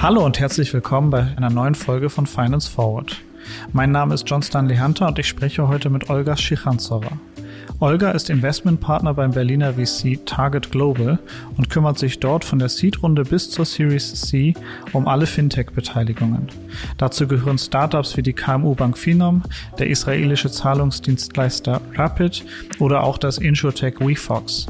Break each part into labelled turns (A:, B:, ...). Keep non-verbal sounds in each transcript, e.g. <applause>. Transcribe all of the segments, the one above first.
A: Hallo und herzlich willkommen bei einer neuen Folge von Finance Forward. Mein Name ist John Stanley Hunter und ich spreche heute mit Olga Schichanzowa. Olga ist Investmentpartner beim Berliner VC Target Global und kümmert sich dort von der Seed-Runde bis zur Series C um alle Fintech-Beteiligungen. Dazu gehören Startups wie die KMU-Bank Finom, der israelische Zahlungsdienstleister Rapid oder auch das Insurtech WeFox.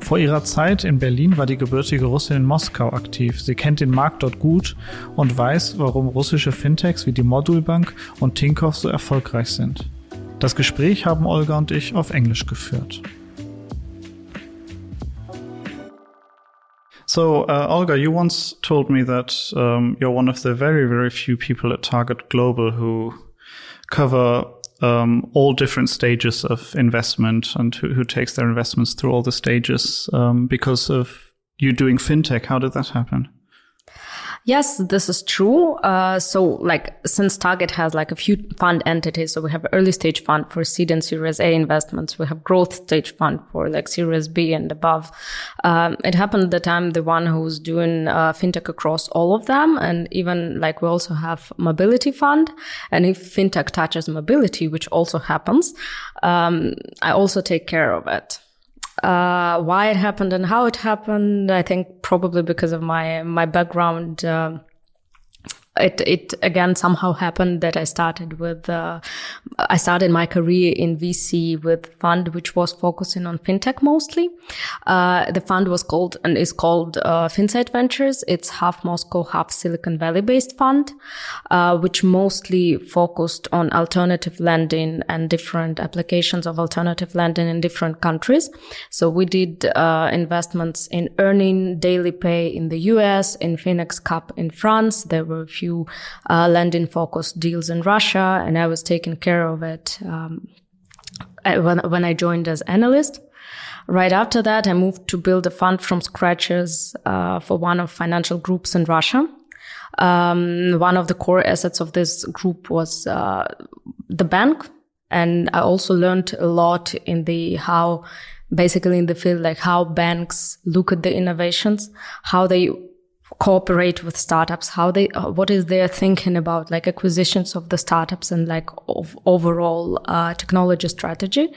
A: Vor ihrer Zeit in Berlin war die gebürtige Russin in Moskau aktiv. Sie kennt den Markt dort gut und weiß, warum russische Fintechs wie die Modulbank und Tinkoff so erfolgreich sind. Das Gespräch haben Olga und ich auf Englisch geführt. So, uh, Olga, you once told me that um, you're one of the very, very few people at Target Global who cover um, all different stages of investment and who, who, takes their investments through all the stages um, because of you doing fintech. How did that happen?
B: Yes, this is true. Uh, so like since Target has like a few fund entities, so we have early stage fund for seed and series A investments. We have growth stage fund for like series B and above. Um, it happened that I'm the one who's doing uh, fintech across all of them. And even like we also have mobility fund. And if fintech touches mobility, which also happens, um, I also take care of it uh, why it happened and how it happened. I think probably because of my my background. Uh, it it again somehow happened that I started with uh, I started my career in VC with fund which was focusing on fintech mostly. Uh, the fund was called and is called uh, FinSight Ventures. It's half Moscow, half Silicon Valley based fund, uh, which mostly focused on alternative lending and different applications of alternative lending in different countries. So we did uh, investments in earning daily pay in the US, in Finexkap in France. There were a few few uh, lending focused deals in Russia, and I was taking care of it um, when, when I joined as analyst. Right after that, I moved to build a fund from scratches uh, for one of financial groups in Russia. Um, one of the core assets of this group was uh, the bank, and I also learned a lot in the how basically in the field like how banks look at the innovations, how they cooperate with startups how they uh, what is their thinking about like acquisitions of the startups and like of overall uh, technology strategy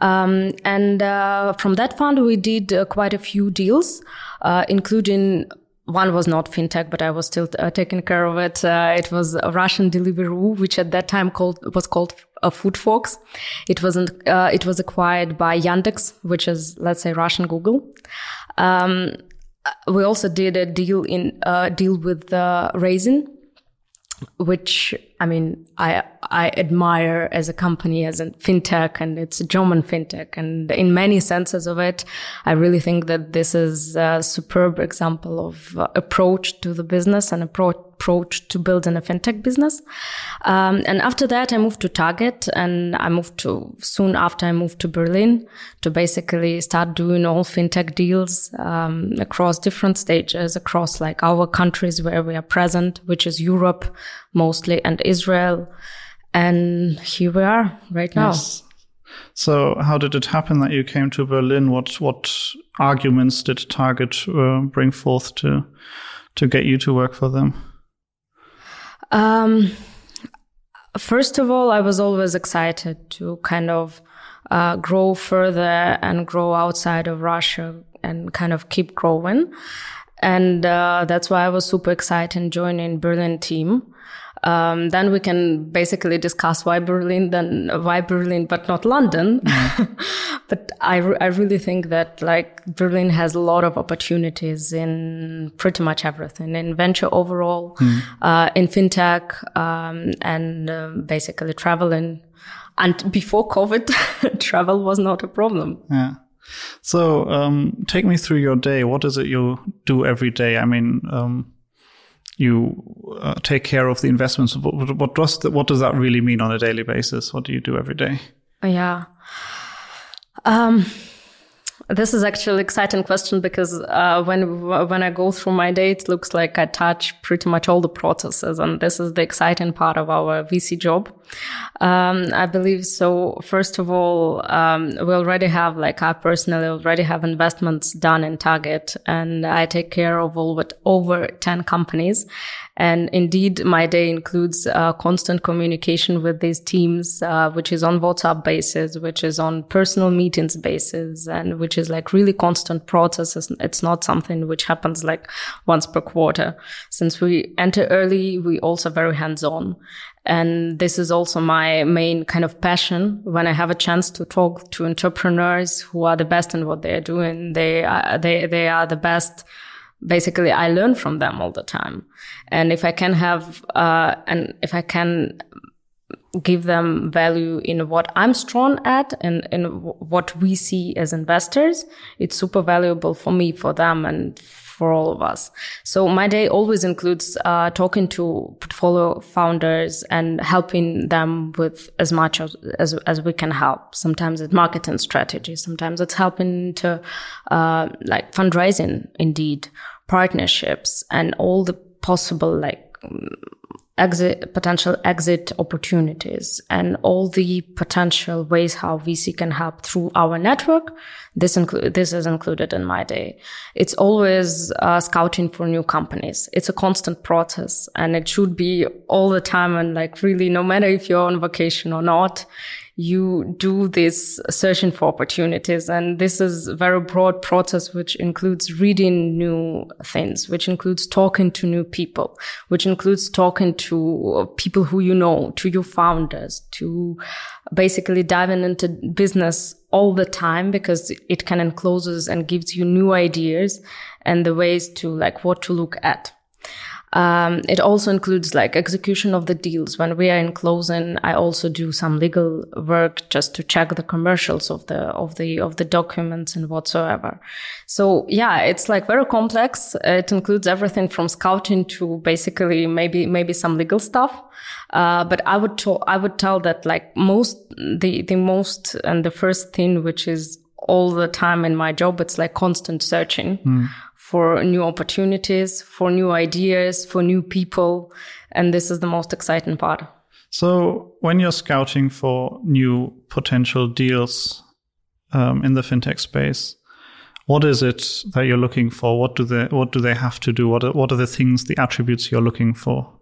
B: um, and uh, from that fund we did uh, quite a few deals uh, including one was not fintech, but I was still uh, taking care of it. it was a Russian Deliveroo, which at that time called was called a Foodfox. It wasn't. it was acquired by Yandex, which is let's say Russian Google. Um, we also did a deal in uh, deal with uh, Raisin, which I mean I I admire as a company as a fintech, and it's a German fintech, and in many senses of it, I really think that this is a superb example of uh, approach to the business and approach approach to building a fintech business. Um, and after that, I moved to Target and I moved to soon after I moved to Berlin to basically start doing all fintech deals, um, across different stages, across like our countries where we are present, which is Europe mostly and Israel. And here we are right now. Yes.
A: So, how did it happen that you came to Berlin? What what arguments did Target uh, bring forth to to get you to work for them?
B: Um, first of all, I was always excited to kind of uh, grow further and grow outside of Russia and kind of keep growing. And uh, that's why I was super excited joining Berlin team. Um, then we can basically discuss why Berlin, then why Berlin, but not London. Mm. <laughs> but I, re- I really think that like Berlin has a lot of opportunities in pretty much everything in venture overall, mm. uh, in fintech, um, and um, basically traveling. And before COVID, <laughs> travel was not a problem.
A: Yeah. So, um, take me through your day. What is it you do every day? I mean, um, you uh, take care of the investments. What, what does the, what does that really mean on a daily basis? What do you do every day?
B: Yeah. Um, This is actually an exciting question because uh, when when I go through my day, it looks like I touch pretty much all the processes, and this is the exciting part of our VC job. Um, I believe so. First of all, um, we already have, like I personally already have investments done in Target, and I take care of all but over ten companies. And indeed, my day includes uh, constant communication with these teams, uh, which is on WhatsApp basis, which is on personal meetings basis, and which is like really constant processes. It's not something which happens like once per quarter. Since we enter early, we also very hands on. And this is also my main kind of passion. When I have a chance to talk to entrepreneurs who are the best in what they're doing, they are, they, they are the best basically I learn from them all the time. And if I can have, uh, and if I can give them value in what I'm strong at and in what we see as investors, it's super valuable for me, for them, and for all of us. So my day always includes uh, talking to portfolio founders and helping them with as much as, as, as we can help. Sometimes it's marketing strategy. Sometimes it's helping to uh, like fundraising, indeed, partnerships, and all the possible like exit potential exit opportunities and all the potential ways how VC can help through our network. This include this is included in my day. It's always uh, scouting for new companies. It's a constant process, and it should be all the time. And like really, no matter if you're on vacation or not, you do this searching for opportunities. And this is a very broad process, which includes reading new things, which includes talking to new people, which includes talking to people who you know, to your founders, to basically diving into business all the time because it can encloses and gives you new ideas and the ways to like what to look at. Um, it also includes like execution of the deals. When we are in closing, I also do some legal work just to check the commercials of the of the of the documents and whatsoever. So yeah, it's like very complex. It includes everything from scouting to basically maybe maybe some legal stuff. Uh, but I would I would tell that like most the the most and the first thing which is all the time in my job, it's like constant searching. Mm for new opportunities, for new ideas, for new people. And this is the most exciting part.
A: So, when you're scouting for new potential deals um, in the fintech space, what is it that you're looking for? What do they What do they have to do? What are, What are the things, the attributes you're looking for?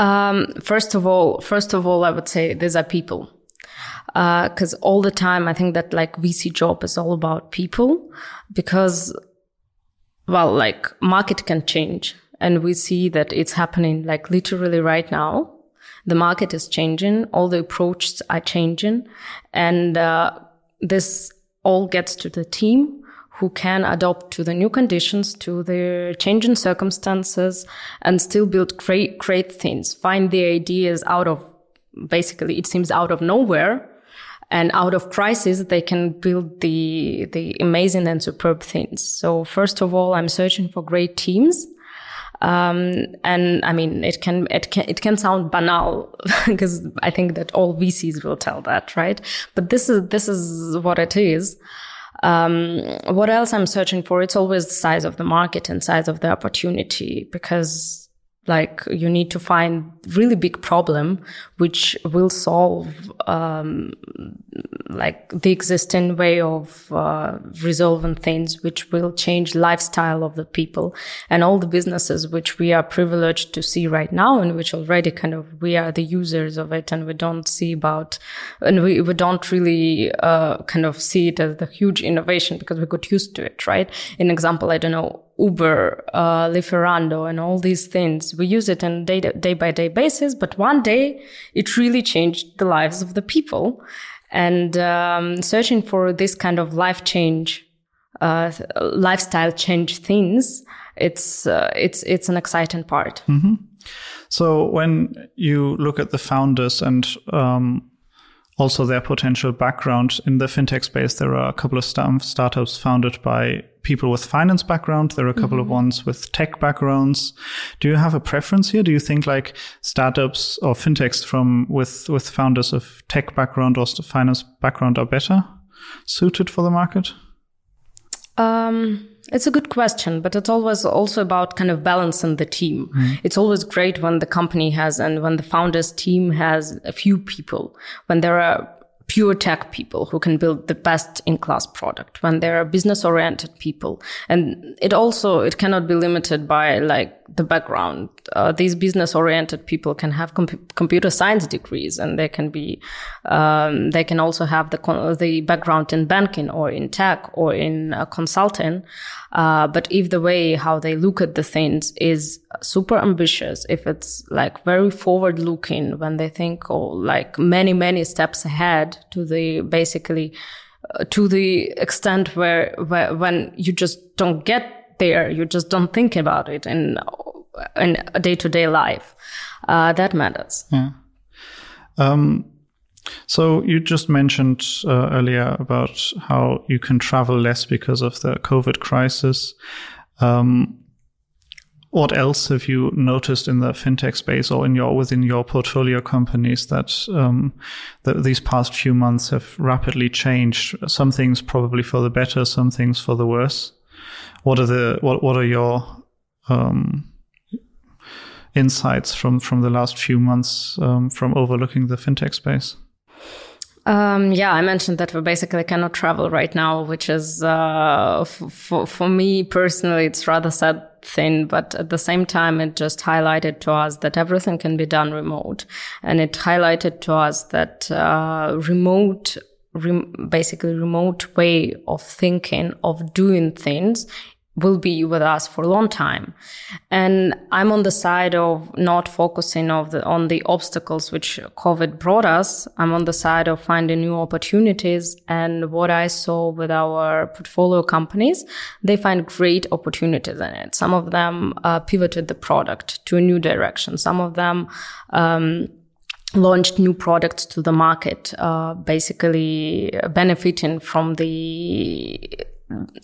B: Um, first of all, first of all, I would say these are people because uh, all the time I think that like VC job is all about people because well, like market can change and we see that it's happening like literally right now. The market is changing. All the approaches are changing and, uh, this all gets to the team who can adapt to the new conditions, to the changing circumstances and still build great, great things, find the ideas out of basically it seems out of nowhere and out of crisis they can build the the amazing and superb things so first of all i'm searching for great teams um, and I mean, it can, it can, it can sound banal <laughs> because I think that all VCs will tell that, right? But this is, this is what it is. Um, what else I'm searching for? It's always the size of the market and size of the opportunity because like you need to find really big problem which will solve um, like the existing way of uh, resolving things which will change lifestyle of the people and all the businesses which we are privileged to see right now and which already kind of we are the users of it and we don't see about and we, we don't really uh, kind of see it as the huge innovation because we got used to it right? An example i don't know Uber, uh, Lieferando, and all these things. We use it on day, day by day basis, but one day it really changed the lives of the people. And um, searching for this kind of life change, uh, lifestyle change things, it's uh, it's it's an exciting part.
A: Mm-hmm. So when you look at the founders and um, also their potential background in the fintech space, there are a couple of startups founded by people with finance background. There are a couple mm-hmm. of ones with tech backgrounds. Do you have a preference here? Do you think like startups or fintechs from with with founders of tech background or finance background are better? suited for the market?
B: Um, it's a good question, but it's always also about kind of balancing the team. Mm. It's always great when the company has and when the founders team has a few people, when there are pure tech people who can build the best in class product when there are business oriented people. And it also it cannot be limited by like the background. Uh, these business oriented people can have com- computer science degrees and they can be um, they can also have the con- the background in banking or in tech or in uh, consulting. Uh, but if the way how they look at the things is super ambitious, if it's like very forward looking when they think or oh, like many, many steps ahead to the basically uh, to the extent where, where when you just don't get there, you just don't think about it in in day to day life. Uh, that matters.
A: Yeah. Um, so you just mentioned uh, earlier about how you can travel less because of the COVID crisis. Um, what else have you noticed in the fintech space or in your within your portfolio companies that, um, that these past few months have rapidly changed? Some things probably for the better, some things for the worse. What are the what what are your um, insights from from the last few months um, from overlooking the fintech space?
B: Um, yeah, I mentioned that we basically cannot travel right now, which is uh, for for me personally, it's rather sad thing. But at the same time, it just highlighted to us that everything can be done remote, and it highlighted to us that uh, remote basically remote way of thinking of doing things will be with us for a long time. And I'm on the side of not focusing of the, on the obstacles which COVID brought us. I'm on the side of finding new opportunities. And what I saw with our portfolio companies, they find great opportunities in it. Some of them uh, pivoted the product to a new direction. Some of them, um, launched new products to the market, uh, basically benefiting from the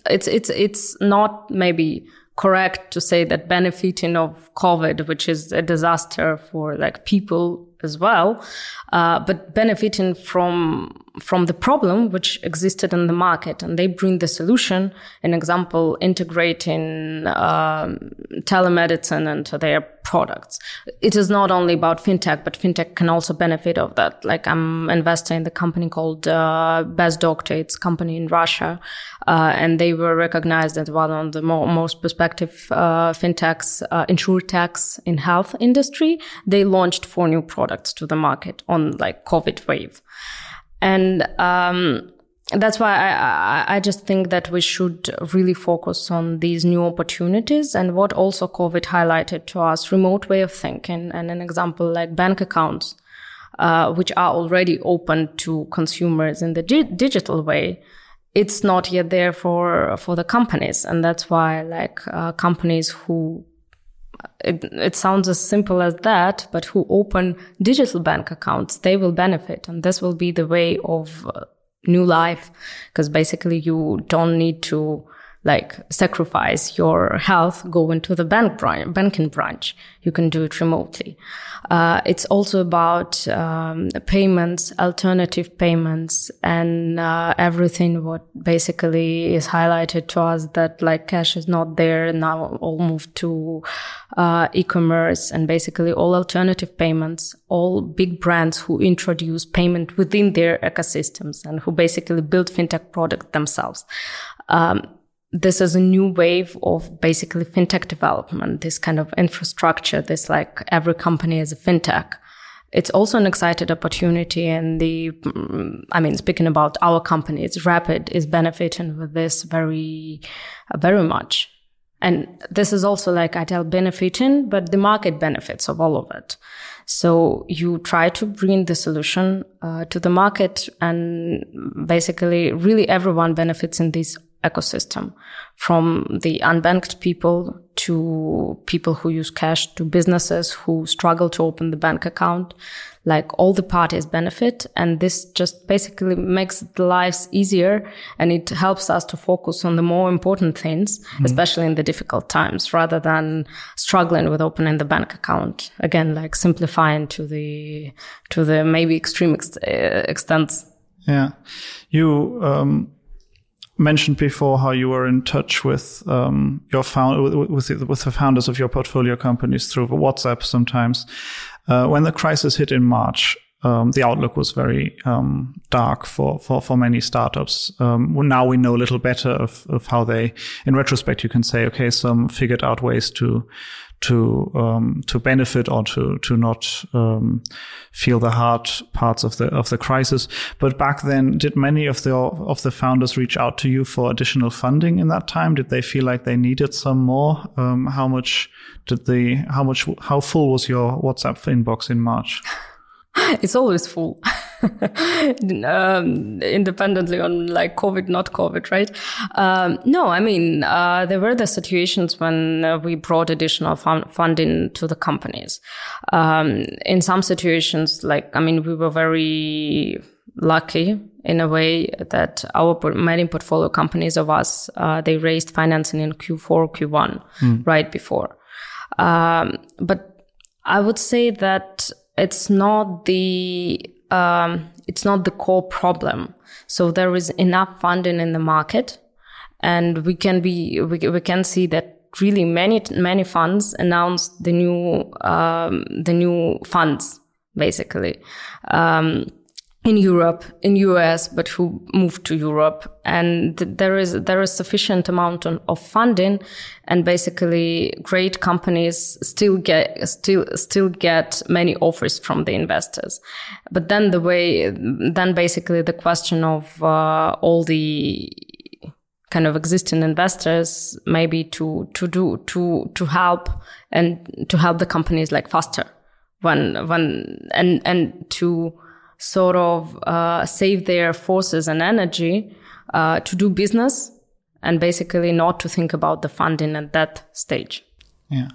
B: it's it's it's not maybe correct to say that benefiting of COVID, which is a disaster for like people as well, uh, but benefiting from from the problem which existed in the market, and they bring the solution. An example, integrating um, telemedicine into their products. It is not only about fintech, but fintech can also benefit of that. Like I'm investing in the company called uh, Best Doctor. It's a company in Russia, uh, and they were recognized as one of the more, most prospective uh, fintechs, uh, insurtechs in health industry. They launched four new products to the market on like COVID wave. And um, that's why I, I, just think that we should really focus on these new opportunities and what also COVID highlighted to us, remote way of thinking. And an example like bank accounts, uh, which are already open to consumers in the di- digital way. It's not yet there for, for the companies. And that's why like, uh, companies who it, it sounds as simple as that, but who open digital bank accounts, they will benefit. And this will be the way of uh, new life. Cause basically you don't need to like sacrifice your health, go into the bank branch, banking branch. You can do it remotely. Uh, it's also about um, payments, alternative payments, and uh, everything what basically is highlighted to us that like cash is not there now. All moved to uh, e-commerce and basically all alternative payments. All big brands who introduce payment within their ecosystems and who basically build fintech product themselves. Um, this is a new wave of basically fintech development, this kind of infrastructure, this like every company is a fintech. It's also an excited opportunity. And the, I mean, speaking about our company, it's Rapyd is benefiting with this very, very much. And this is also like I tell benefiting, but the market benefits of all of it. So you try to bring the solution uh, to the market and basically really everyone benefits in this ecosystem from the unbanked people to people who use cash to businesses who struggle to open the bank account. Like all the parties benefit and this just basically makes the lives easier and it helps us to focus on the more important things mm-hmm. especially in the difficult times rather than struggling with opening the bank account. Again like simplifying to the to the maybe extreme ex- uh, extents.
A: Yeah, you um, mentioned before how you were in touch with um, your found with, with, with the founders of your portfolio companies through WhatsApp sometimes. Uh, when the crisis hit in March, um, the outlook was very um, dark for, for, for many startups. Um, now we know a little better of, of how they, in retrospect, you can say, okay, some figured out ways to to um, to benefit or to to not um, feel the hard parts of the of the crisis. But back then, did many of the of the founders reach out to you for additional funding in that time? Did they feel like they needed some more? Um, how much did they? How much? How full was your WhatsApp inbox in March? <laughs>
B: it's always full <laughs> <laughs> um, independently on like covid not covid right? Um, no i mean uh, there were the situations when uh, we brought additional fun- funding to the companies. Um, in some situations like i mean we were very lucky in a way that our many portfolio companies of us uh, they raised financing in q4 q1 mm. right before. Um, but i would say that it's not the um, it's not the core problem. So there is enough funding in the market, and we can be we, we can see that really many many funds announced the new um, the new funds basically. Um, in Europe, in US, but who moved to Europe. And there is, there is sufficient amount of funding and basically great companies still get, still, still get many offers from the investors. But then the way, then basically the question of, uh, all the, kind of existing investors maybe to to do to to help and to help the companies like faster when when and and to sort of uh, save their forces and energy uh, to do business and basically not to think about the funding at that stage.
A: Yeah.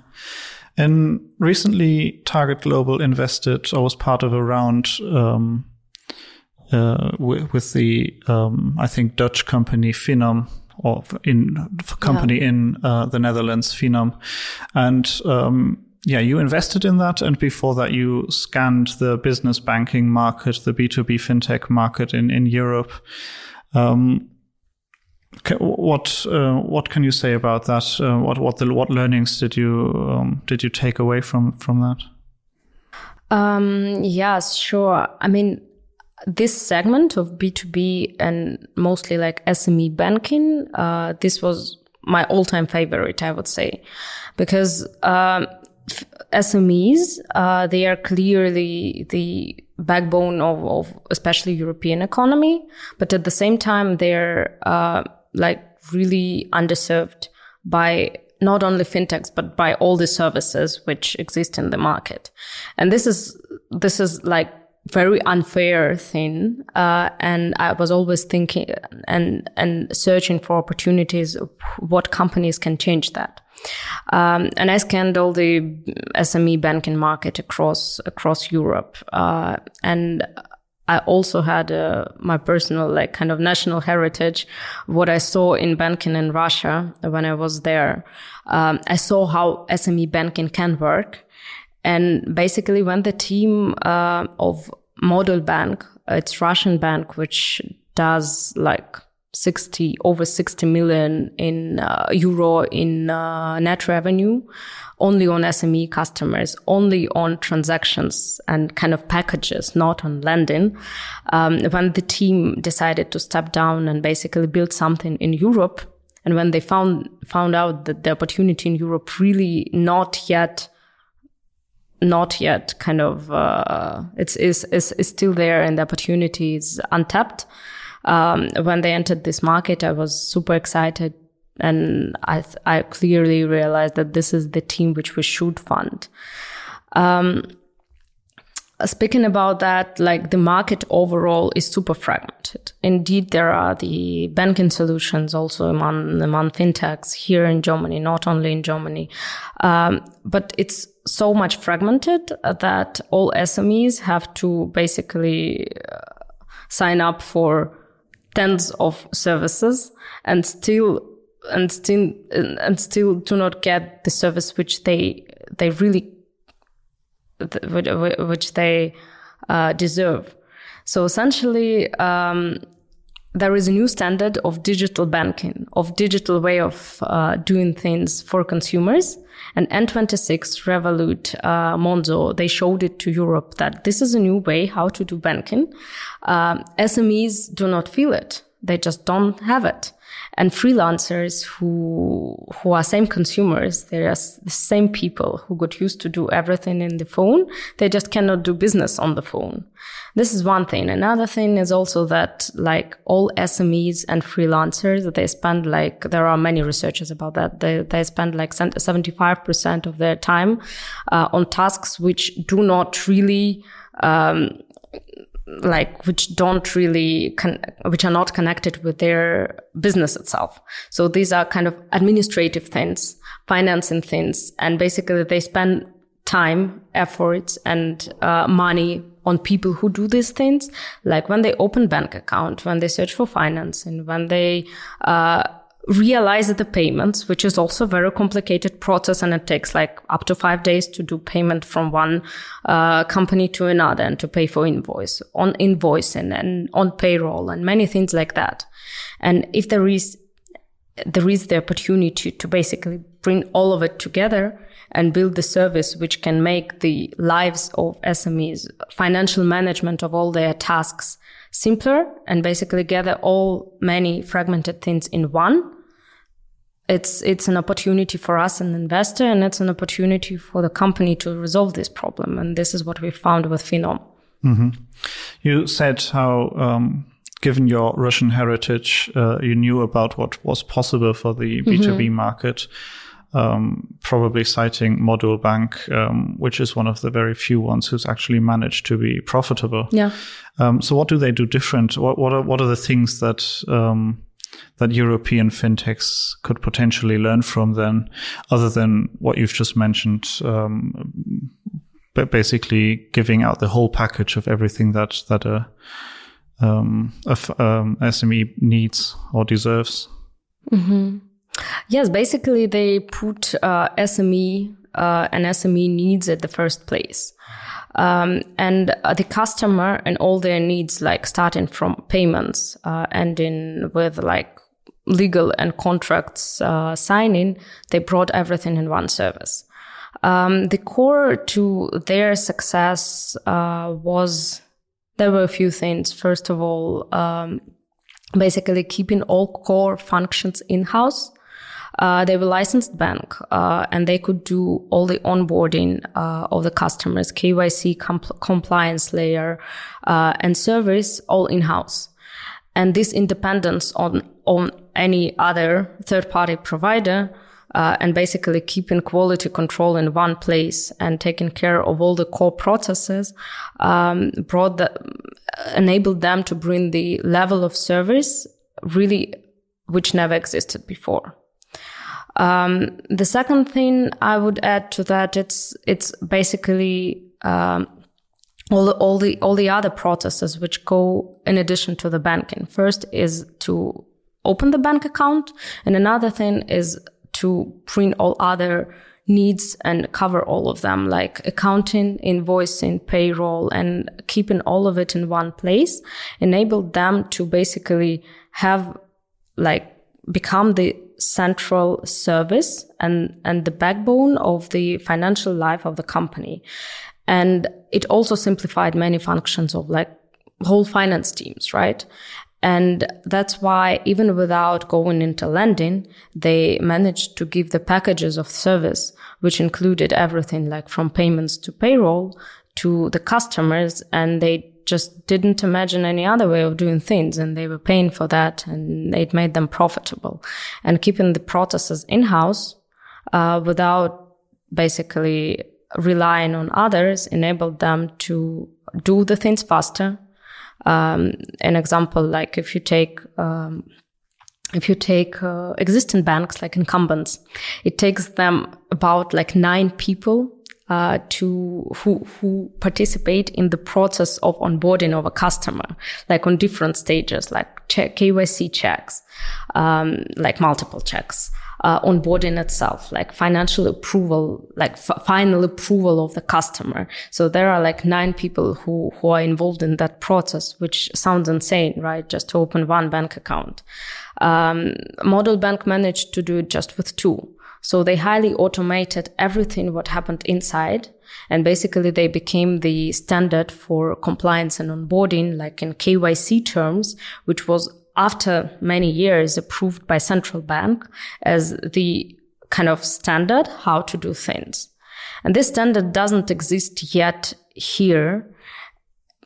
A: And recently, Target Global invested or was part of a round um, uh, with, with, the, um, I think, Dutch company Finom or in company yeah. in uh, the Netherlands, Finom. And um, yeah, you invested in that, and before that, you scanned the business banking market, the B two B fintech market in in Europe. Um, what uh, what can you say about that? Uh, what what the, what learnings did you um, did you take away from from that?
B: Um, yes, sure. I mean, this segment of B two B and mostly like SME banking, uh, this was my all time favorite, I would say, because um, SMEs, uh, they are clearly the backbone of, of, especially European economy, but at the same time, they're uh, like really underserved by not only fintechs but by all the services which exist in the market, and this is this is like very unfair thing. Uh, and I was always thinking and, and searching for opportunities what companies can change that. Um, and I scanned all the SME banking market across, across Europe. Uh, and I also had uh, my personal, like, kind of national heritage. What I saw in banking in Russia when I was there, um, I saw how SME banking can work. And basically, when the team uh, of Modulbank, it's Russian bank, which does like 60 over 60 million in uh, euro in uh, net revenue only on SME customers, only on transactions and kind of packages, not on lending. Um, when the team decided to step down and basically build something in Europe, and when they found found out that the opportunity in Europe really not yet not yet kind of uh, it's is, is is still there and the opportunity is untapped. Um, when they entered this market, I was super excited, and I I clearly realized that this is the team which we should fund. Um, speaking about that, like the market overall is super fragmented. Indeed, there are the banking solutions also among, among fintechs here in Germany, not only in Germany. Um, but it's so much fragmented that all SMEs have to basically uh, sign up for tens of services and still and still and still do not get the service which they they really which they uh, deserve. So essentially, um, there is a new standard of digital banking, of digital way of uh, doing things for consumers. And N26, Revolut, uh, Monzo, they showed it to Europe that this is a new way how to do banking. Uh, SMEs do not feel it. They just don't have it. And freelancers who who are same consumers they are the same people who got used to do everything in the phone they just cannot do business on the phone. This is one thing. Another thing is also that like all smes and freelancers they spend like there are many researchers about that they, they spend like 75% of their time uh, on tasks which do not really um, like which don't really con- which are not connected with their business itself. So these are kind of administrative things financing things and basically they spend time effort and uh, money on people who do these things. Like when they open bank account when they search for financing when they uh, realize the payments, which is also a very complicated process and it takes like up to five days to do payment from one uh, company to another and to pay for invoice on invoicing and on payroll and many things like that. And if there is there is the opportunity to basically bring all of it together and build the service which can make the lives of SMEs, financial management of all their tasks simpler and basically gather all many fragmented things in one it's it's an opportunity for us an investor and it's an opportunity for the company to resolve this problem and this is what we found with Finom.
A: Mm-hmm. You said how um, given your Russian heritage uh, you knew about what was possible for the B2B mm-hmm. market um, probably citing Modulbank, um, which is one of the very few ones who's actually managed to be profitable.
B: Yeah.
A: Um, so what do they do different? What, what are what are the things that um, that European fintechs could potentially learn from then, other than what you've just mentioned, um, but basically giving out the whole package of everything that that a, um, a um, SME needs or deserves.
B: Mm-hmm. Yes, basically they put uh, SME uh, and SME needs at the first place. Um, and uh, the customer and all their needs, like starting from payments, uh, ending with like legal and contracts uh, signing, they brought everything in one service. Um, the core to their success uh, was there were a few things. First of all, um, basically keeping all core functions in house. Uh, they were licensed bank, uh, and they could do all the onboarding uh, of the customers, KYC compl- compliance layer, uh, and service all in house. And this independence on on any other third party provider. Uh, and basically keeping quality control in one place and taking care of all the core processes um, brought the, enabled them to bring the level of service really which never existed before. Um, the second thing I would add to that, it's, it's basically, um, all the, all the, all the other processes which go in addition to the banking. First is to open the bank account. And another thing is to print all other needs and cover all of them, like accounting, invoicing, payroll, and keeping all of it in one place, enabled them to basically have like become the central service and, and the backbone of the financial life of the company. And it also simplified many functions of like whole finance teams, right? And that's why even without going into lending, they managed to give the packages of service, which included everything like from payments to payroll to the customers. And they just didn't imagine any other way of doing things and they were paying for that and it made them profitable. And keeping the processes in-house uh, without basically relying on others enabled them to do the things faster. Um, an example like if you take um, if you take uh, existing banks like incumbents it takes them about like nine people uh, to who who participate in the process of onboarding of a customer, like on different stages, like check, KYC checks, um, like multiple checks, uh, onboarding itself, like financial approval, like f- final approval of the customer. So there are like nine people who, who are involved in that process, which sounds insane, right? Just to open one bank account. Um, Modulbank managed to do it just with two. So they highly automated everything what happened inside. And basically they became the standard for compliance and onboarding, like in KYC terms, which was after many years approved by central bank as the kind of standard how to do things. And this standard doesn't exist yet here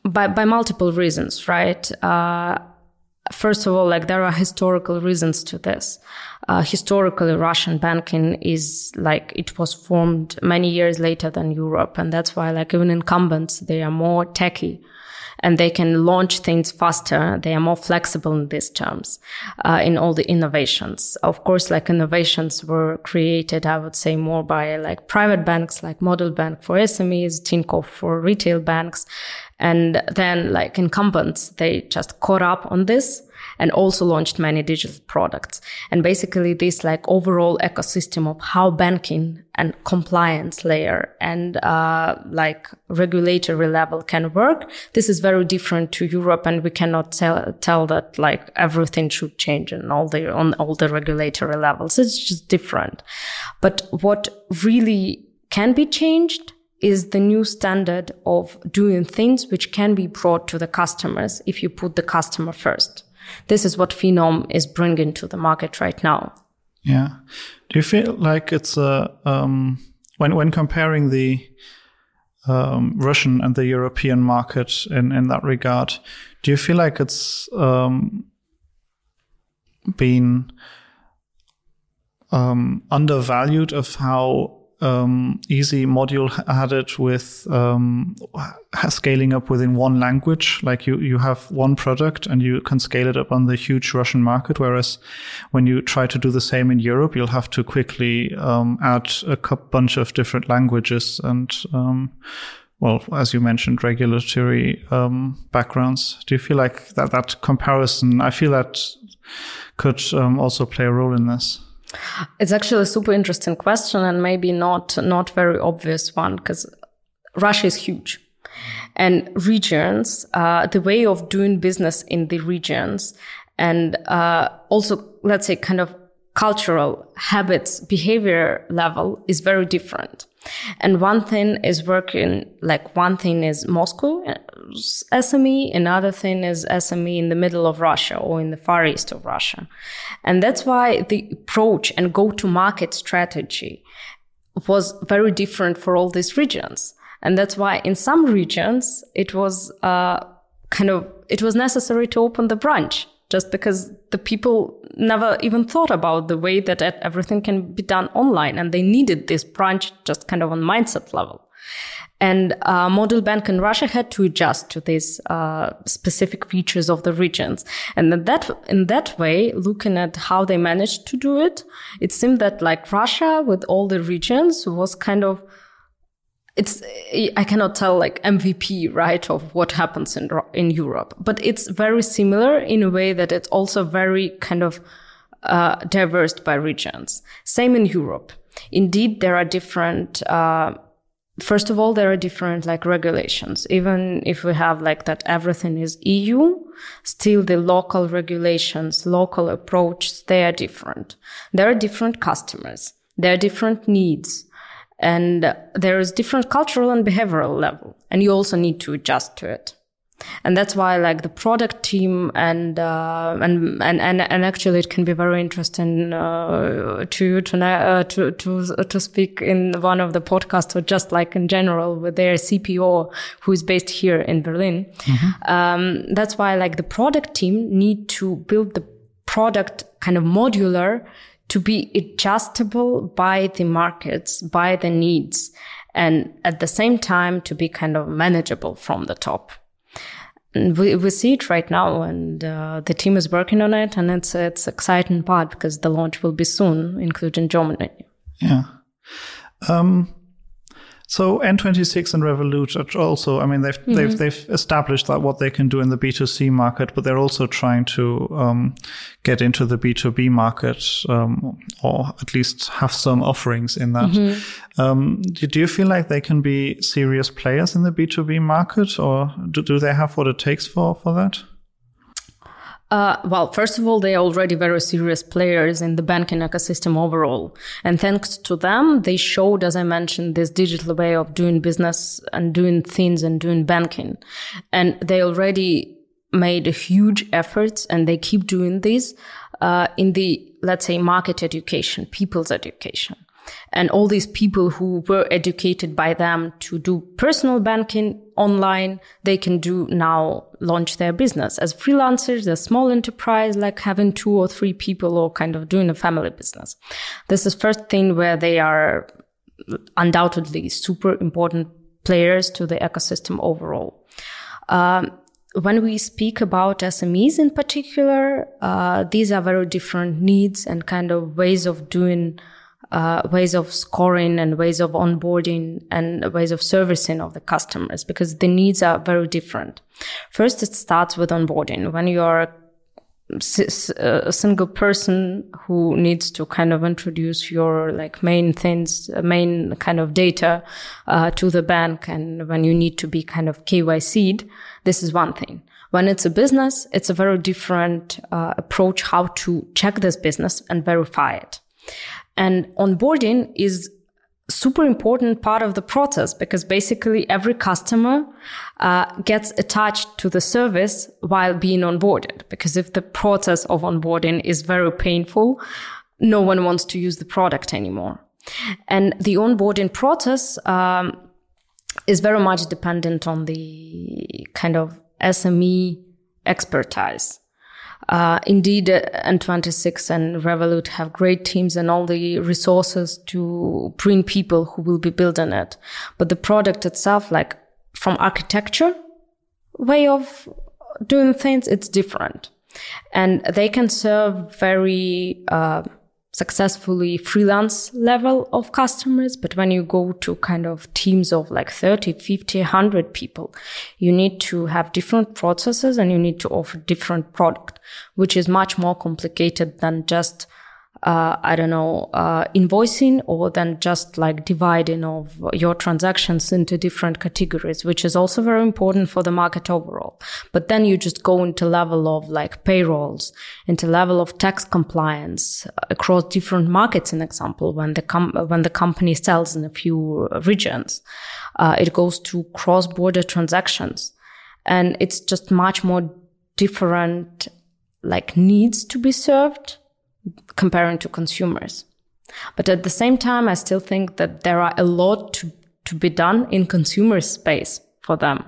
B: by, by multiple reasons, right? Uh, first of all, like there are historical reasons to this. Uh, historically, Russian banking is like it was formed many years later than Europe, and that's why like even incumbents they are more techy and they can launch things faster. They are more flexible in these terms, uh, in all the innovations. Of course, like innovations were created, I would say more by like private banks, like Modulbank for SMEs, Tinkoff for retail banks. And then like incumbents, they just caught up on this and also launched many digital products. And basically this like overall ecosystem of how banking and compliance layer and uh, like regulatory level can work. This is very different to Europe, and we cannot tell tell that like everything should change on all the on all the regulatory levels. It's just different. But what really can be changed is the new standard of doing things which can be brought to the customers if you put the customer first. This is what Finom is bringing to the market right now.
A: Yeah. Do you feel like it's a um, when when comparing the um, Russian and the European market in in that regard? Do you feel like it's um, been um, undervalued of how um, easy module added with um, scaling up within one language. Like you, you have one product and you can scale it up on the huge Russian market. Whereas when you try to do the same in Europe, you'll have to quickly um, add a bunch of different languages and, um, well, as you mentioned, regulatory um, backgrounds. Do you feel like that that comparison? I feel that could um, also play a role in this.
B: It's actually a super interesting question and maybe not not very obvious one because Russia is huge. And regions, uh, the way of doing business in the regions and uh, also, let's say, kind of cultural habits, behavior level is very different. And one thing is working, like one thing is Moscow SME, another thing is SME in the middle of Russia or in the far east of Russia. And that's why the approach and go to market strategy was very different for all these regions. And that's why in some regions it was uh, kind of it was necessary to open the branch just because the people never even thought about the way that everything can be done online and they needed this branch just kind of on mindset level. And uh, Modulbank in Russia had to adjust to these uh, specific features of the regions. And in that, in that way, looking at how they managed to do it, it seemed that like Russia with all the regions was kind of it's I cannot tell like MVP right of what happens in in Europe, but it's very similar in a way that it's also very kind of uh, diverse by regions. Same in Europe. Indeed, there are different. Uh, first of all, there are different like regulations. Even if we have like that everything is EU, still the local regulations, local approach, they are different. There are different customers. There are different needs and there is different cultural and behavioral level and you also need to adjust to it and that's why like the product team and uh, and, and and and actually it can be very interesting uh, to to, uh, to to to speak in one of the podcasts or just like in general with their CPO who is based here in Berlin. Mm-hmm. Um, that's why like the product team need to build the product kind of modular to be adjustable by the markets, by the needs, and at the same time to be kind of manageable from the top. And we, we see it right now, and uh, the team is working on it, and it's it's exciting part because the launch will be soon, including Germany.
A: Yeah. Um, So N26 and Revolut are also, I mean, they've mm-hmm. they've they've established that what they can do in the B2C market, but they're also trying to um, get into the B2B market, um, or at least have some offerings in that. Mm-hmm. Um, do, do, you feel like they can be serious players in the B2B market, or do, do they have what it takes for for that?
B: Uh, well, first of all, they are already very serious players in the banking ecosystem overall. And thanks to them, they showed, as I mentioned, this digital way of doing business and doing things and doing banking. And they already made a huge efforts and they keep doing this uh, in the, let's say, market education, people's education. And all these people who were educated by them to do personal banking online, they can do now launch their business as freelancers, a small enterprise, like having two or three people or kind of doing a family business. This is first thing where they are undoubtedly super important players to the ecosystem overall. Um, when we speak about SMEs in particular, uh, these are very different needs and kind of ways of doing uh, ways of scoring and ways of onboarding and ways of servicing of the customers because the needs are very different. First, it starts with onboarding. When you are a single person who needs to kind of introduce your like main things, main kind of data uh, to the bank, and when you need to be kind of KYC'd, this is one thing. When it's a business, it's a very different uh, approach how to check this business and verify it. And onboarding is super important part of the process because basically every customer uh, gets attached to the service while being onboarded. Because if the process of onboarding is very painful, no one wants to use the product anymore. And the onboarding process um, is very much dependent on the kind of SME expertise. Uh, indeed, uh, N26 and Revolut have great teams and all the resources to bring people who will be building it. But the product itself, like from architecture way of doing things, it's different. And they can serve very, uh, successfully freelance level of customers. But when you go to kind of teams of like 30, 50, 100 people, you need to have different processes and you need to offer different product, which is much more complicated than just uh, I don't know, uh, invoicing or then just like dividing of your transactions into different categories, which is also very important for the market overall. But then you just go into level of like payrolls, into level of tax compliance across different markets. In example, when the com- when the company sells in a few regions, uh, it goes to cross border transactions, and it's just much more different like needs to be served comparing to consumers. But at the same time, I still think that there are a lot to, to be done in consumer space for them,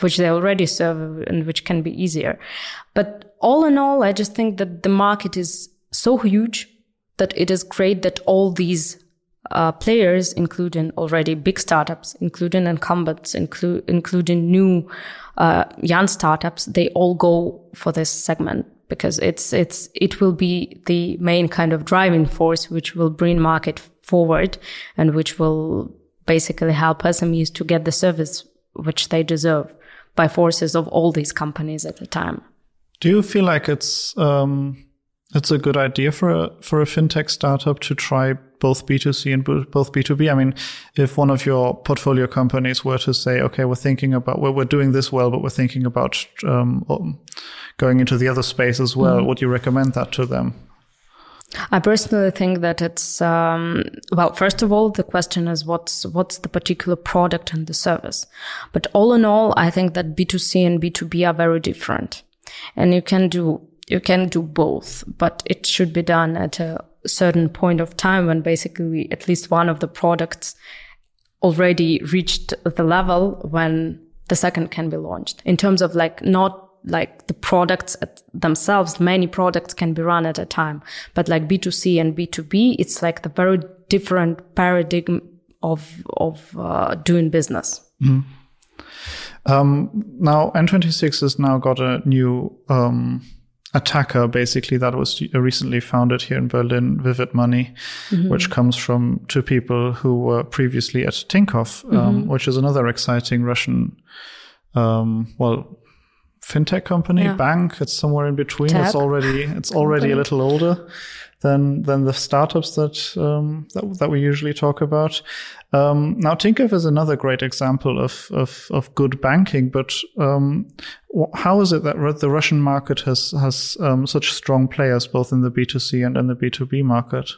B: which they already serve and which can be easier. But all in all, I just think that the market is so huge that it is great that all these uh, players, including already big startups, including incumbents, inclu- including new uh, young startups, they all go for this segment because it's it's it will be the main kind of driving force which will bring market forward and which will basically help SMEs to get the service which they deserve by forces of all these companies at the time.
A: Do you feel like it's um, it's a good idea for a for a fintech startup to try both B2C and both B2B. I mean, if one of your portfolio companies were to say, okay, we're thinking about, well, we're doing this well, but we're thinking about um, um going into the other space as well, mm. would you recommend that to them?
B: I personally think that it's um, well. First of all, the question is what's what's the particular product and the service. But all in all, I think that B two C and B two B are very different, and you can do you can do both, but it should be done at a certain point of time when basically at least one of the products already reached the level when the second can be launched. In terms of like not like the products themselves many products can be run at a time. But like b2c and b2b it's like the very different paradigm of of uh, doing business. Mm.
A: um, now n26 has now got a new um, attacker basically that was recently founded here in Berlin, Vivid Money, mm-hmm. which comes from two people who were previously at Tinkoff, um, mm-hmm. which is another exciting Russian, um, well, fintech company, yeah. bank. It's somewhere in between. It's already it's already a little older than than the startups that um, that, that we usually talk about. Um, now, Tinkoff is another great example of of, of good banking, but um, how is it that the Russian market has has um, such strong players both in the B two C and in the B two B market?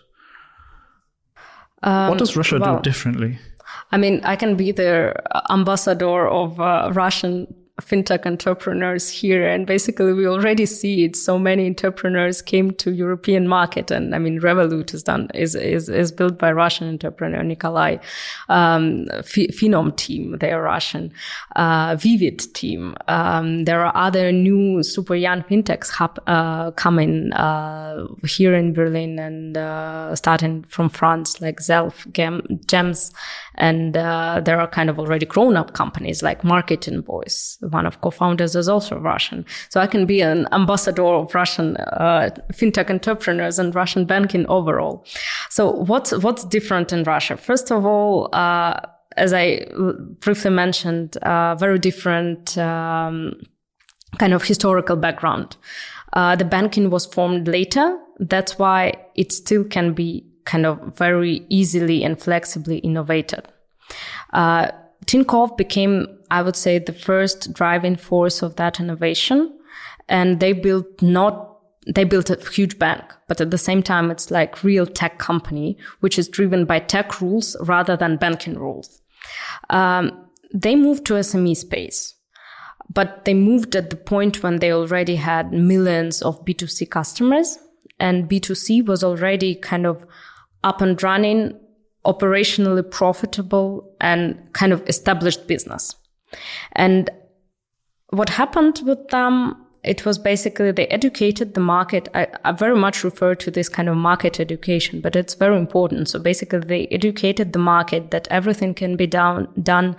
A: what does Russia well, do differently?
B: I mean, I can be the ambassador of uh, Russian fintech entrepreneurs here and basically we already see it. So many entrepreneurs came to european market and i mean revolut is done is is, is built by russian entrepreneur nikolai um, Finom team they are russian uh, vivid team. Um, there are other new super young fintechs uh, coming uh, here in berlin and uh, starting from france like zelf Gem, gems and uh, there are kind of already grown up companies like marketing boys one of co-founders is also Russian. So I can be an ambassador of Russian uh, fintech entrepreneurs and Russian banking overall. So what's what's different in Russia? First of all, uh, as I briefly mentioned, uh, very different um, kind of historical background. Uh, the banking was formed later. That's why it still can be kind of very easily and flexibly innovated. Uh, Tinkoff became, I would say, the first driving force of that innovation. And they built not they built a huge bank, but at the same time, it's like real tech company, which is driven by tech rules rather than banking rules. Um, they moved to SME space, but they moved at the point when they already had millions of B2C customers and B2C was already kind of up and running operationally profitable and kind of established business. And what happened with them, it was basically they educated the market. I, I, very much refer to this kind of market education, but it's very important. So basically they educated the market that everything can be down, done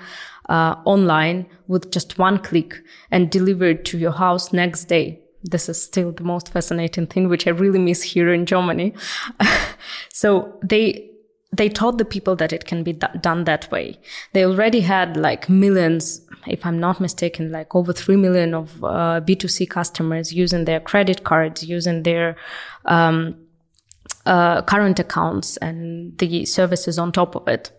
B: uh, online with just one click and delivered to your house next day. This is still the most fascinating thing, which I really miss here in Germany. <laughs> so they they taught the people that it can be th- done that way. They already had like millions, if I'm not mistaken, like over 3 million of uh, B2C customers using their credit cards, using their um, uh, current accounts and the services on top of it.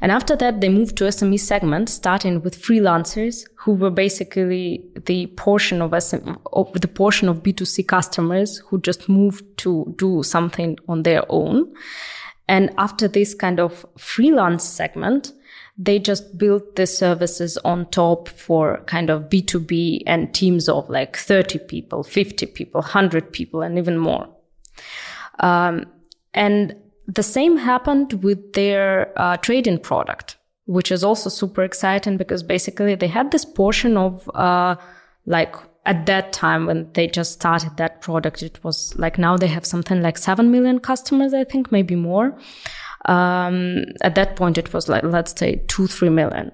B: And after that, they moved to SME segment, starting with freelancers who were basically the portion of, SM, the portion of B2C customers who just moved to do something on their own. And after this kind of freelance segment, they just built the services on top for kind of B2B and teams of like 30 people, 50 people, 100 people, and even more. Um, and the same happened with their uh, trading product, which is also super exciting because basically they had this portion of uh, like at that time when they just started that product, it was like now they have something like 7 million customers, I think, maybe more. Um, at that point, it was like, let's say two, three million.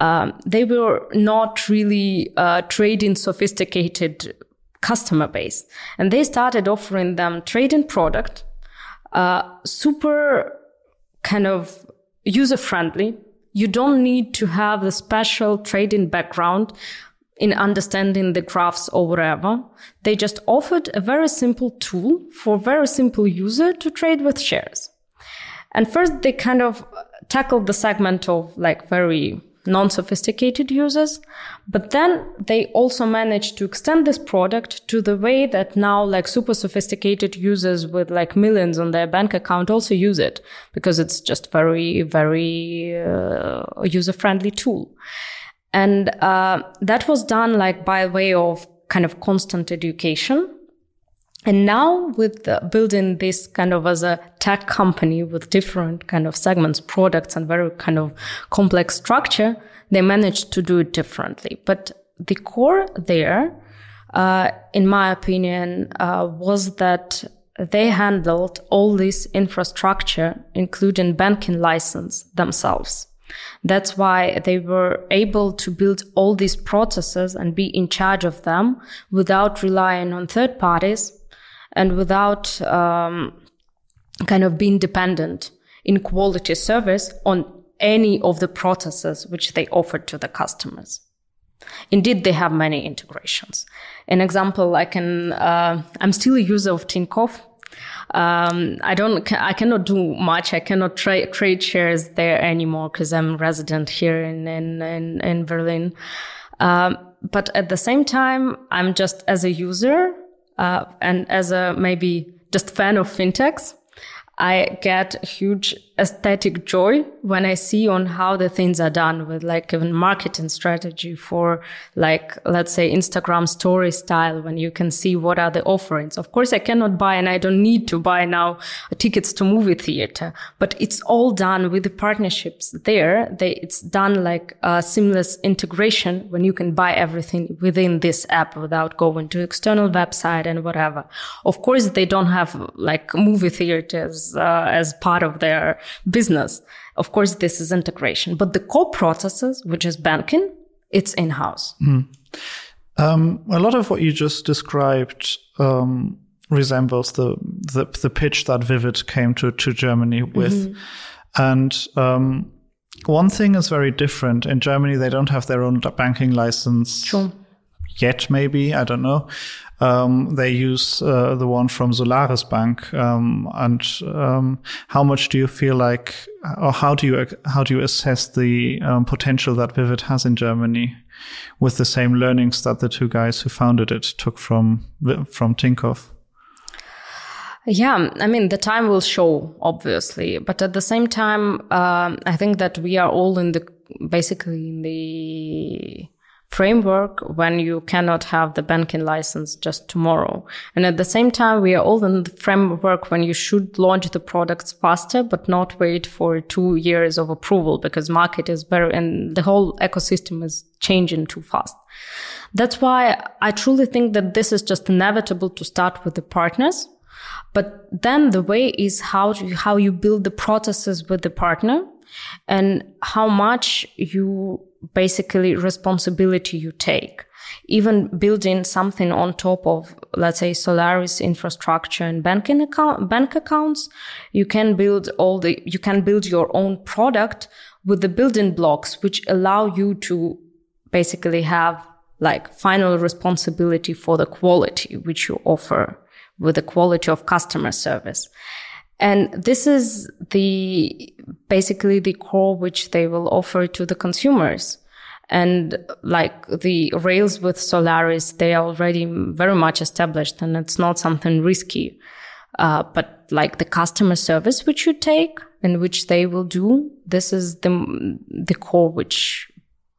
B: Um, they were not really uh, trading sophisticated customer base. And they started offering them trading product, uh, super kind of user friendly. You don't need to have the special trading background in understanding the graphs or whatever. They just offered a very simple tool for very simple user to trade with shares. And first they kind of tackled the segment of like very non-sophisticated users, but then they also managed to extend this product to the way that now like super sophisticated users with like millions on their bank account also use it because it's just very, very uh, user-friendly tool. And uh, that was done like by way of kind of constant education. And now with building this kind of as a tech company with different kind of segments, products and very kind of complex structure, they managed to do it differently. But the core there, uh, in my opinion, uh, was that they handled all this infrastructure, including banking license themselves. That's why they were able to build all these processes and be in charge of them without relying on third parties and without um, kind of being dependent in quality service on any of the processes which they offer to the customers. Indeed, they have many integrations. An example, I can, uh, I'm still a user of Tinkoff. Um, I don't, I cannot do much. I cannot tra- trade shares there anymore because I'm resident here in, in, in, in Berlin. Um, but at the same time, I'm just as a user, uh, and as a maybe just fan of fintechs. I get huge aesthetic joy when I see on how the things are done with like even marketing strategy for like, let's say Instagram story style when you can see what are the offerings. Of course, I cannot buy and I don't need to buy now tickets to movie theater, but it's all done with the partnerships there. They, it's done like a seamless integration when you can buy everything within this app without going to external website and whatever. Of course, they don't have like movie theaters uh, as part of their business. Of course, this is integration, but the core processes, which is banking, it's in house. Mm.
A: Um, a lot of what you just described um, resembles the, the, the pitch that Vivid came to to Germany with, mm-hmm. and um, one thing is very different. In Germany, they don't have their own banking license.
B: Sure.
A: Yet, maybe I don't know. Um, they use uh, the one from Solaris Bank. Um, and um, how much do you feel like, or how do you how do you assess the um, potential that Vivid has in Germany, with the same learnings that the two guys who founded it took from from Tinkoff?
B: Yeah, I mean, the time will show, obviously, but at the same time, um, I think that we are all in the basically in the framework when you cannot have the banking license just tomorrow. And at the same time, we are all in the framework when you should launch the products faster, but not wait for two years of approval because market is very, and the whole ecosystem is changing too fast. That's why I truly think that this is just inevitable to start with the partners. But then the way is how you, how you build the processes with the partner and how much you basically responsibility you take. Even building something on top of, let's say, Solaris infrastructure and banking account, bank accounts, you can build all the, you can build your own product with the building blocks, which allow you to basically have like final responsibility for the quality which you offer with the quality of customer service. And this is the basically the core which they will offer to the consumers. And like the rails with Solaris, they are already very much established and it's not something risky. Uh, but like the customer service which you take and which they will do, this is the, the core which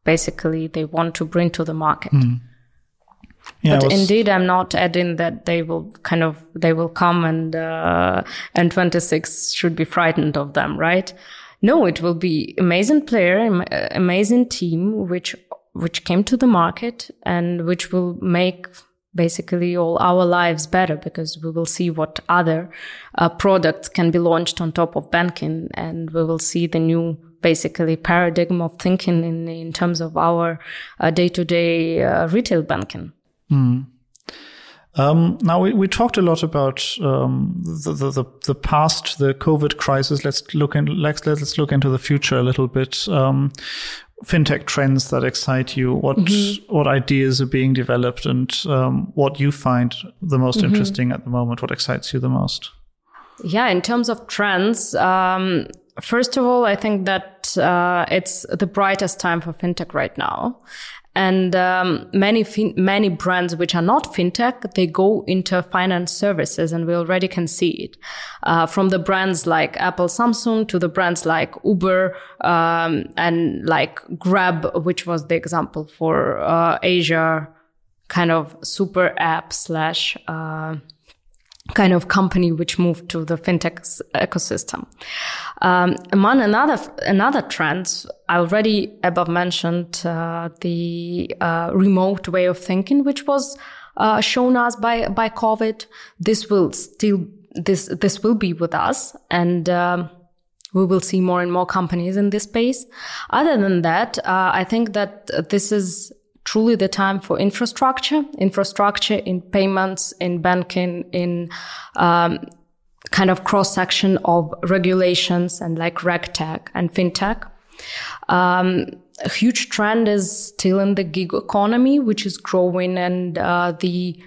B: basically they want to bring to the market. Mm. Yeah, but was... indeed, I'm not adding that they will kind of they will come and uh, N26 should be frightened of them, right? No, it will be amazing player, amazing team, which which came to the market and which will make basically all our lives better because we will see what other uh, products can be launched on top of banking and we will see the new basically paradigm of thinking in in terms of our uh, day-to-day uh, retail banking
A: Mm. Um, now we, we talked a lot about um, the, the, the past, the COVID crisis. Let's look in, let's let's look into the future a little bit. Um, fintech trends that excite you. What mm-hmm. what ideas are being developed, and um, what you find the most mm-hmm. interesting at the moment? What excites you the most?
B: Yeah, in terms of trends, um, first of all, I think that uh, it's the brightest time for fintech right now. And um, many fin- many brands which are not fintech, they go into finance services, and we already can see it. Uh, from the brands like Apple, Samsung, to the brands like Uber um, and like Grab, which was the example for uh, Asia, kind of super app slash. Uh, kind of company which moved to the fintech ecosystem. Um, among another another trends, I already above mentioned uh, the uh, remote way of thinking, which was uh, shown us by by COVID. This will still this this will be with us, and um, we will see more and more companies in this space. Other than that, uh, I think that this is truly the time for infrastructure, infrastructure in payments, in banking, in um, kind of cross section of regulations and like regtech and fintech. Um, a huge trend is still in the gig economy, which is growing, and uh, the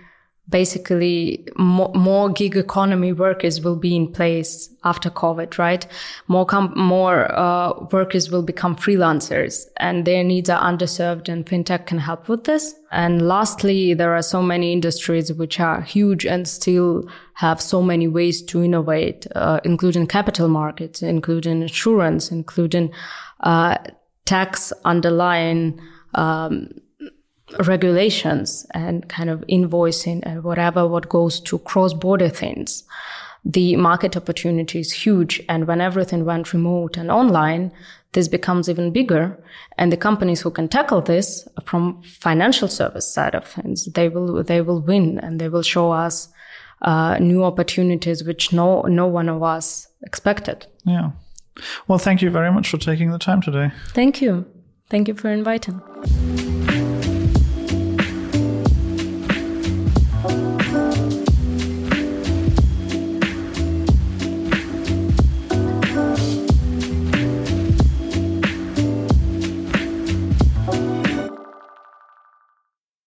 B: basically more, more, gig economy workers will be in place after COVID, right? More com- more uh, workers will become freelancers, and their needs are underserved, and fintech can help with this. And lastly, there are so many industries which are huge and still have so many ways to innovate, uh, including capital markets, including insurance, including uh, tax underlying um, regulations and kind of invoicing and whatever what goes to cross-border things the market opportunity is huge. And when everything went remote and online this becomes even bigger. And the companies who can tackle this from financial service side of things they will they will win and they will show us uh, new opportunities which no no one of us expected.
A: Yeah. Well thank you very much for taking the time today.
B: Thank you. Thank you for inviting